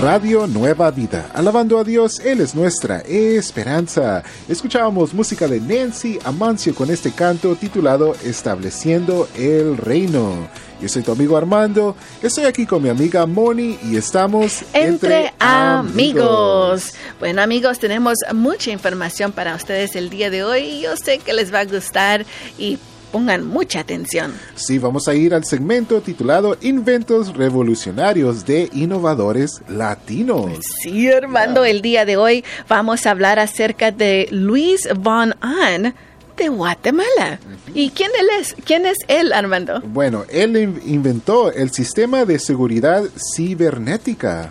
Radio Nueva Vida. Alabando a Dios, Él es nuestra esperanza. Escuchábamos música de Nancy Amancio con este canto titulado Estableciendo el Reino. Yo soy tu amigo Armando, estoy aquí con mi amiga Moni y estamos entre, amigos. Bueno amigos, tenemos mucha información para ustedes el día de hoy y yo sé que les va a gustar y pongan mucha atención. Sí, vamos a ir al segmento titulado Inventos Revolucionarios de Innovadores Latinos. Sí, Armando, el día de hoy vamos a hablar acerca de Luis Von Ahn de Guatemala. ¿Y quién él es? ¿Quién es él, Armando? Bueno, él inventó el sistema de seguridad cibernética.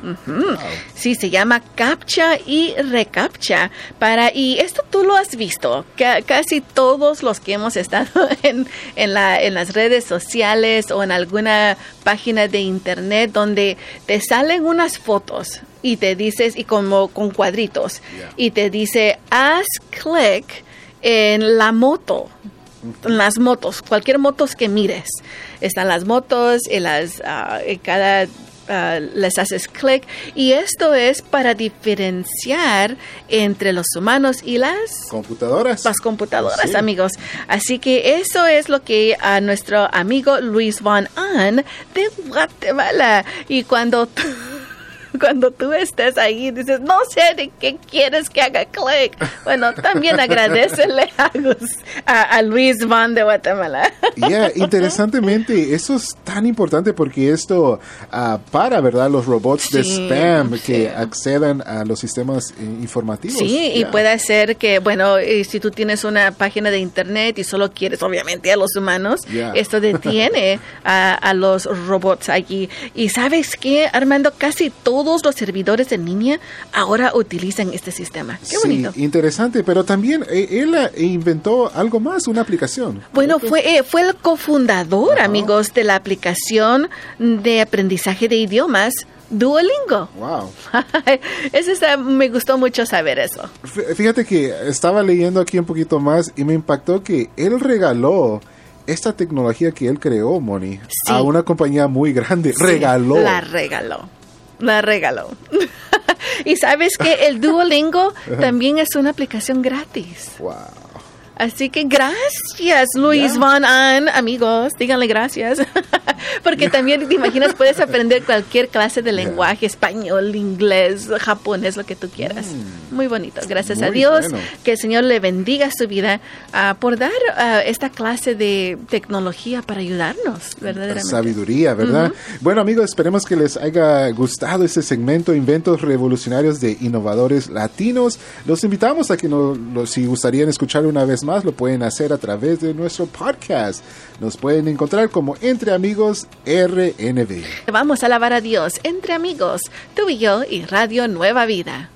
Sí, se llama CAPTCHA y ReCAPTCHA. Para, y esto tú lo has visto. casi todos los que hemos estado en, en, la, en las redes sociales o en alguna página de internet donde te salen unas fotos y te dices, y como con cuadritos, y te dice, haz clic en la moto, en las motos, cualquier motos que mires. Están las motos y las, ah, cada ah, les haces clic y esto es para diferenciar entre los humanos y las computadoras. Las computadoras, amigos. Así que eso es lo que a nuestro amigo Luis Von An de Guatemala y cuando cuando tú estés ahí dices, no sé de qué quieres que haga clic. Bueno, también agradecele a, a, Luis Van de Guatemala. Yeah, interesantemente, eso es tan importante porque esto uh, para, ¿verdad? Los robots de spam que accedan a los sistemas eh, informativos. Sí, y puede ser que, bueno, si tú tienes una página de internet y solo quieres, obviamente, a los humanos, esto detiene a, a los robots allí. Y sabes qué, Armando, casi todo todos los servidores en línea ahora utilizan este sistema. Qué bonito. interesante, pero también eh, él eh, inventó algo más, una aplicación. Bueno, fue, eh, fue el cofundador, amigos, de la aplicación de aprendizaje de idiomas. Duolingo. Wow. eso está, me gustó mucho saber eso. Fíjate que estaba leyendo aquí un poquito más y me impactó que él regaló esta tecnología que él creó, Moni, a una compañía muy grande. regaló. La regaló. La regaló. y sabes que el Duolingo también es una aplicación gratis. Wow. Así que gracias, Luis Van An, amigos, díganle gracias. Porque también te imaginas, puedes aprender cualquier clase de lenguaje, español, inglés, japonés, lo que tú quieras. Mm. Muy bonito, gracias a Dios. Que el Señor le bendiga su vida uh, por dar uh, esta clase de tecnología para ayudarnos, verdaderamente. Sabiduría, ¿verdad? Bueno, amigos, esperemos que les haya gustado este segmento, Inventos Revolucionarios de Innovadores Latinos. Los invitamos a que nos, si gustarían escuchar una vez más, lo pueden hacer a través de nuestro podcast. Nos pueden encontrar como Entre Amigos RNB. Vamos a alabar a Dios entre amigos, tú y yo y Radio Nueva Vida.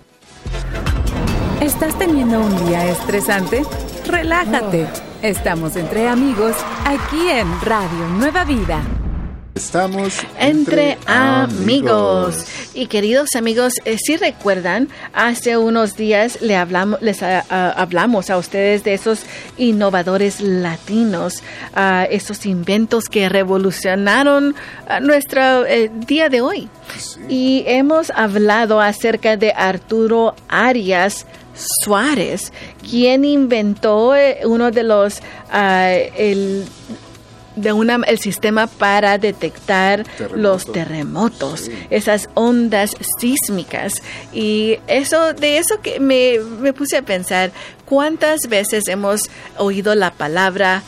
¿Estás teniendo un día estresante? Relájate. Estamos entre amigos aquí en Radio Nueva Vida. Estamos entre, amigos. Y queridos amigos, eh, si recuerdan, hace unos días le hablamos, les ah, ah, hablamos a ustedes de esos innovadores latinos, uh, esos inventos que revolucionaron nuestro eh, día de hoy. Y hemos hablado acerca de Arturo Arias. Suárez, quien inventó eh, uno de los el de una, el sistema para detectar los terremotos, esas ondas sísmicas. Y eso, de eso que me, me puse a pensar, ¿cuántas veces hemos oído la palabra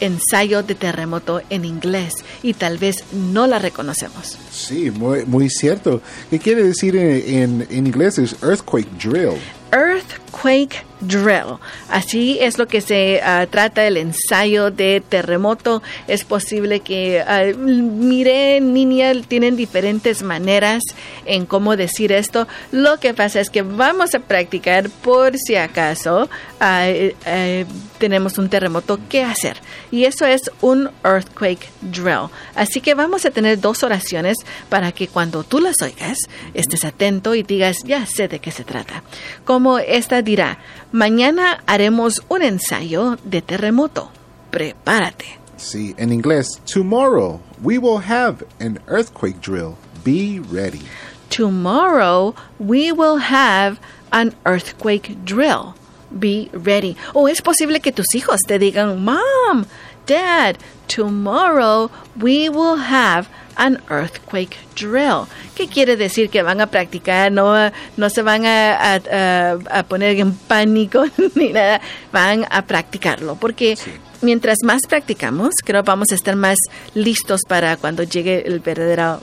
ensayo de terremoto en inglés y tal vez no la reconocemos. Sí, muy, muy cierto. ¿Qué quiere decir en, en, inglés? Es earthquake drill. Earthquake Drill. Así es lo que se ah, trata el ensayo de terremoto. Es posible que, uh, mire, niña, tienen diferentes maneras en cómo decir esto. Lo que pasa es que vamos a practicar por si acaso ah, eh, tenemos un terremoto, ¿qué hacer? Y eso es un earthquake drill. Así que vamos a tener dos oraciones para que cuando tú las oigas, estés atento y digas, ya sé de qué se trata. Como esta dirá, Mañana haremos un ensayo de terremoto. Prepárate. Sí, en inglés, tomorrow we will have an earthquake drill. Be ready. tomorrow we will have an earthquake drill. Be ready. O es posible que tus hijos te digan, Mom, Dad, tomorrow we will have an earthquake drill. ¿Qué quiere decir? Que van a practicar, no, no se van a, a, a- a poner en pánico ni nada, van a practicarlo. Porque mientras más practicamos, creo vamos a estar más listos para cuando llegue el verdadero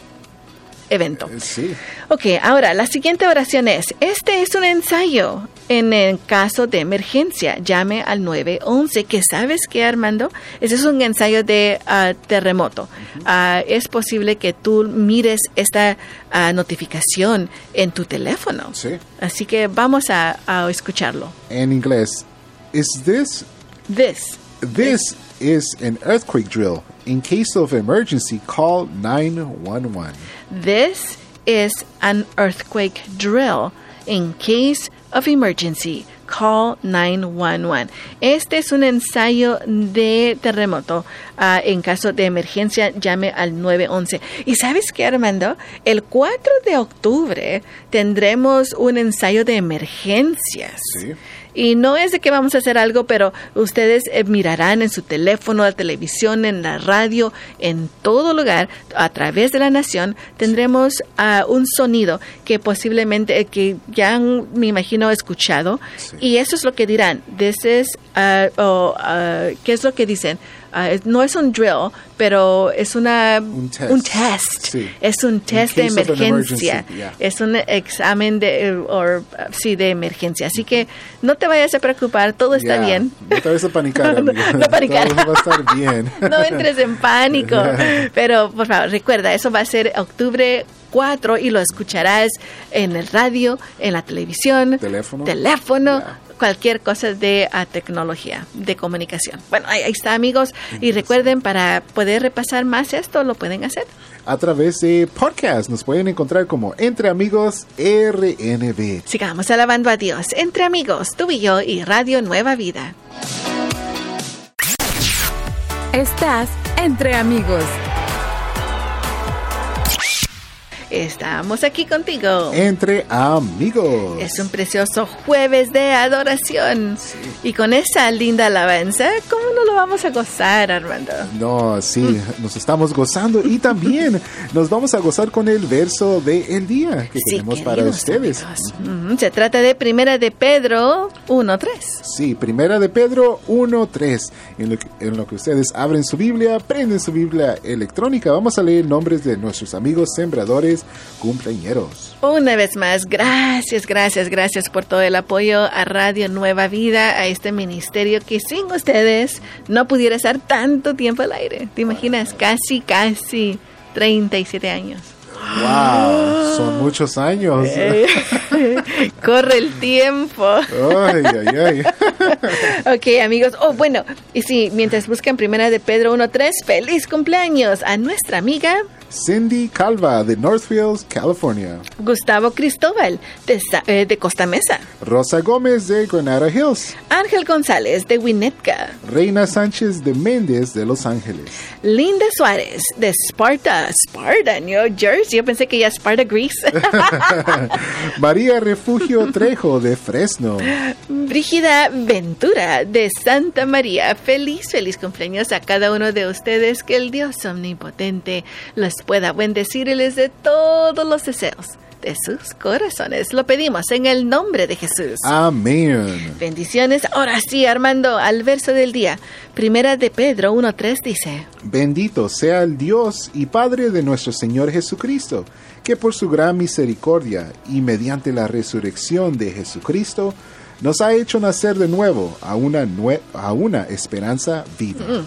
evento. Sí. Ok, ahora la siguiente oración es, este es un ensayo. En el caso de emergencia, llame al 911, que sabes que Armando, ese es un ensayo de ah, terremoto. Ah, es posible que tú mires esta ah, notificación en tu teléfono. Sí. Así que vamos a, a escucharlo. En inglés, is this This. this is an earthquake drill. In case of emergency, call 911. This is an earthquake drill. In case of emergency, call 911. Este es un ensayo de terremoto. Ah, en caso de emergencia, llame al 911. ¿Y sabes qué, Armando? El 4 de octubre tendremos un ensayo de emergencias. Sí. Y no es de que vamos a hacer algo, pero ustedes eh, mirarán en su teléfono, la televisión, en la radio, en todo lugar, a través de la nación, tendremos ah, un sonido que posiblemente, eh, que ya han, me imagino, escuchado. Y eso es lo que dirán. This is, ah, o, ah, ¿Qué es lo que dicen? Es- no es un drill, pero es una, Un test. un test. Sí. Es un test de emergencia. yeah. Es un examen de, or, uh, sí, de emergencia. Así que no te vayas a preocupar, todo está Ya, bien. No te vayas a panicar, No, no panicar. Todo va a estar bien. No entres en pánico. Pero, por favor, recuerda, eso va a ser octubre 4 y lo escucharás en el radio, en la televisión, Teléfono. teléfono, Ya. Cualquier cosa de ah, tecnología, de comunicación. Bueno, ahí, ahí está, amigos. Y recuerden, para poder repasar más esto, lo pueden hacer. A través de podcast nos pueden encontrar como Entre Amigos RNB. Sigamos alabando a Dios entre amigos, tú y yo y Radio Nueva Vida. Estás entre amigos. Estamos aquí contigo. Entre Amigos. Es un precioso jueves de adoración. Y con esa linda alabanza, ¿cómo no lo vamos a gozar, Armando? No, sí, nos estamos gozando y también nos vamos a gozar con el verso del día que Sí, tenemos para ustedes. amigos. Ujú, Se trata de Primera de Pedro 1.3. Sí, primera de Pedro 1.3. En, lo que- en lo que ustedes abren su Biblia, prenden su Biblia electrónica, vamos a leer nombres de nuestros amigos sembradores cumpleañeros. Una vez más, gracias, gracias, gracias por todo el apoyo a Radio Nueva Vida, a este ministerio que sin ustedes no pudiera estar tanto tiempo al aire. ¿Te imaginas? Casi, casi 37 años. ¡Wow! Son muchos años. Eh. Corre el tiempo. Ay, ay, ay. Ok, amigos. Oh, bueno, y sí, mientras buscan primera de Pedro 1.3, feliz cumpleaños a nuestra amiga Cindy Calva de Northfields, California. Gustavo Cristóbal de, eh, de Costa Mesa, Rosa Gómez de Granada Hills. Ángel González de Winnetka, Reina Sánchez de Méndez de Los Ángeles. Linda Suárez de Sparta, Sparta, New Jersey. Yo pensé que ya Sparta, Greece. María Refugio Trejo de Fresno. Brígida Ventura de Santa María. Feliz, feliz cumpleaños a cada uno de ustedes. Que el Dios omnipotente los pueda bendecir y les dé todos los deseos de sus corazones. Lo pedimos en el nombre de Jesús. Amén. Bendiciones. Ahora sí, Armando, al verso del día. Primera de Pedro 1.3 dice. Bendito sea el Dios y Padre de nuestro Señor Jesucristo, que por su gran misericordia y mediante la resurrección de Jesucristo, nos ha hecho nacer de nuevo a una, nue- a una esperanza viva. Mm,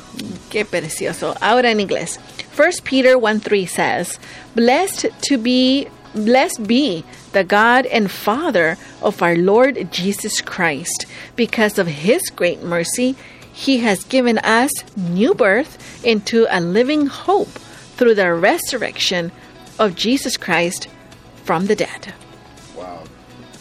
qué precioso. Ahora en inglés. 1 Peter 1:3 says, Blessed to be blessed be the God and Father of our Lord Jesus Christ. Because of his great mercy, he has given us new birth into a living hope through the resurrection of Jesus Christ from the dead.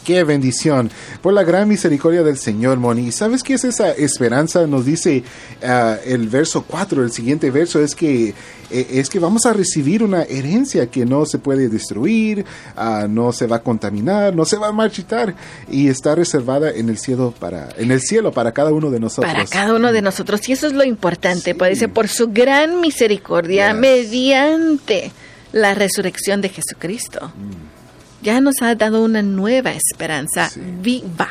Qué bendición. Por la gran misericordia del Señor, Moni. ¿Sabes qué es esa esperanza? Nos dice ah, el verso 4, el siguiente verso, es que, eh, es que vamos a recibir una herencia que no se puede destruir, ah, no se va a contaminar, no se va a marchitar y está reservada en el cielo para, en el cielo para cada uno de nosotros. Para cada uno de nosotros. Y eso es lo importante. Puede ser por su gran misericordia mediante la resurrección de Jesucristo. Mm ya nos ha dado una nueva esperanza viva.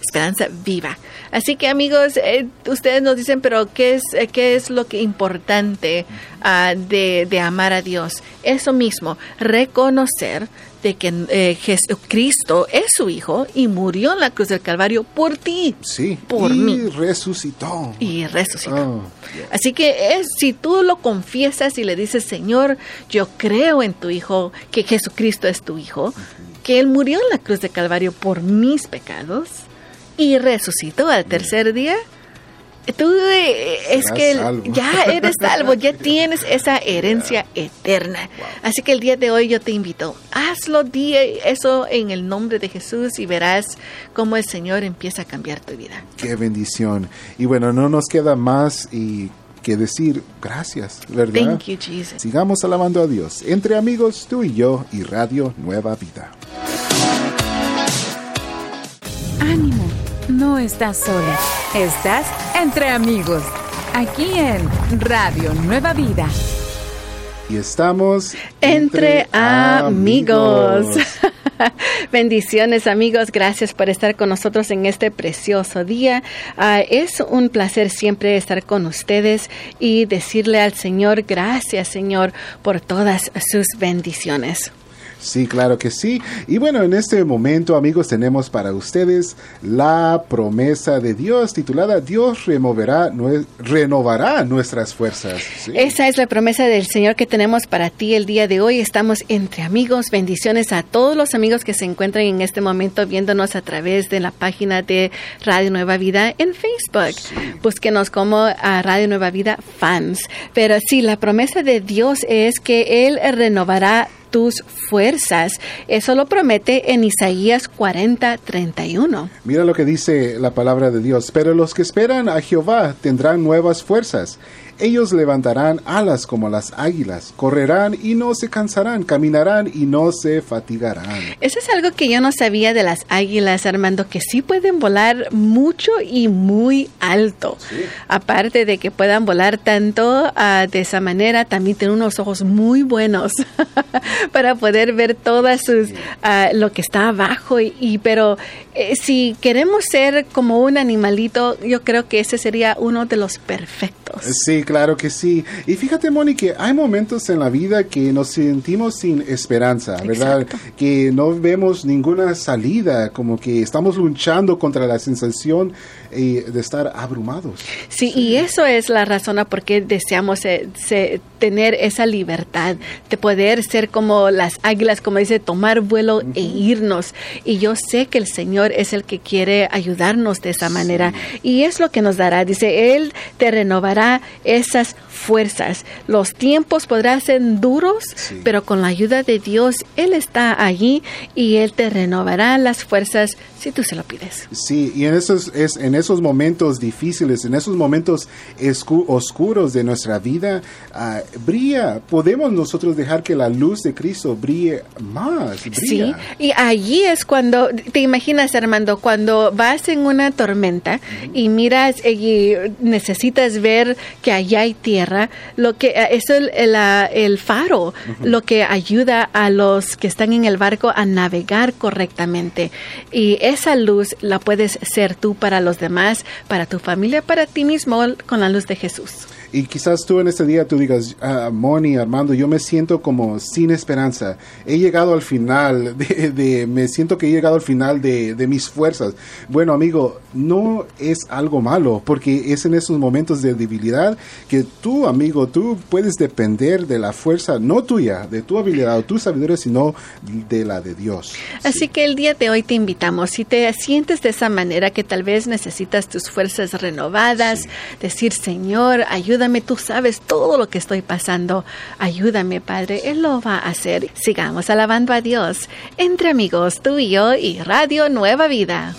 Esperanza viva. Así que amigos, eh, ustedes nos dicen, pero ¿qué es, eh, qué es lo que importante ah, de, de, amar a Dios? Eso mismo, reconocer de que eh, Jesucristo es su Hijo y murió en la cruz del Calvario por ti. Sí, por y mí. resucitó. Y resucitó. Oh, Así que es, si tú lo confiesas y le dices, Señor, yo creo en tu Hijo, que Jesucristo es tu Hijo, que Él murió en la cruz del Calvario por mis pecados y resucitó al tercer día, tú eh, es que ya eres salvo, ya tienes esa herencia eterna. Así que el día de hoy yo te invito, hazlo, di eso en el nombre de Jesús y verás cómo el Señor empieza a cambiar tu vida. Qué bendición. Y bueno, no nos queda más y que decir gracias, ¿verdad? Thank you, Jesus. Sigamos alabando a Dios. Entre amigos, tú y yo y Radio Nueva Vida. Ánimo no estás sola, estás entre amigos, aquí en Radio Nueva Vida. Y estamos entre, amigos. Bendiciones amigos, gracias por estar con nosotros en este precioso día. Ah, es un placer siempre estar con ustedes y decirle al Señor, gracias Señor por todas sus bendiciones. Sí, claro que sí. Y bueno, en este momento, amigos, tenemos para ustedes la promesa de Dios titulada Dios removerá, renovará nuestras fuerzas. Esa es la promesa del Señor que tenemos para ti el día de hoy. Estamos entre amigos. Bendiciones a todos los amigos que se encuentran en este momento viéndonos a través de la página de Radio Nueva Vida en Facebook. Búsquenos como a Radio Nueva Vida Fans. Pero sí, la promesa de Dios es que Él renovará tus fuerzas. Eso lo promete en Isaías 40, 31. Mira lo que dice la palabra de Dios. Pero los que esperan a Jehová tendrán nuevas fuerzas ellos levantarán alas como las águilas, correrán y no se cansarán, caminarán y no se fatigarán. Eso es algo que yo no sabía de las águilas, Armando, que sí pueden volar mucho y muy alto. Aparte de que puedan volar tanto uh, de esa manera, también tienen unos ojos muy buenos para poder ver todas sus uh, lo que está abajo. Y, y pero eh, si queremos ser como un animalito, yo creo que ese sería uno de los perfectos. Sí, claro que sí. Y fíjate, Moni, que hay momentos en la vida que nos sentimos sin esperanza, ¿verdad? Que no vemos ninguna salida, como que estamos luchando contra la sensación de estar abrumados. Sí, y eso es la razón por qué deseamos eh, tener esa libertad de poder ser como las águilas, como dice, tomar vuelo e irnos. Y yo sé que el Señor es el que quiere ayudarnos de esa manera. Y es lo que nos dará. Dice, Él te renovará esas fuerzas. Los tiempos podrán ser duros, pero con la ayuda de Dios, Él está allí y Él te renovará las fuerzas si tú se lo pides. Sí, y en esos, es, en esos momentos difíciles, en esos momentos oscuros de nuestra vida, uh, brilla. Podemos nosotros dejar que la luz de Cristo brille más. Sí, y allí es cuando, te imaginas, Armando, cuando vas en una tormenta y miras y necesitas ver que allá hay tierra, lo que eh, es el, el, faro, lo que ayuda a los que están en el barco a navegar correctamente. Y esa luz la puedes ser tú para los demás, para tu familia, para ti mismo, con la luz de Jesús. Y quizás tú en este día tú digas, ah, Moni, Armando, yo me siento como sin esperanza. He llegado al final, de, me siento que he llegado al final de, de, mis fuerzas. Bueno, amigo, no es algo malo, porque es en esos momentos de debilidad que tú, amigo, tú puedes depender de la fuerza, no tuya, de tu habilidad o tu sabiduría, sino de la de Dios. Así que el día de hoy te invitamos, si te sientes de esa manera que tal vez necesitas tus fuerzas renovadas, decir, Señor, ayuda ayúdame, tú sabes todo lo que estoy pasando. Ayúdame, Padre, Él lo va a hacer. Sigamos alabando a Dios. Entre amigos, tú y yo y Radio Nueva Vida.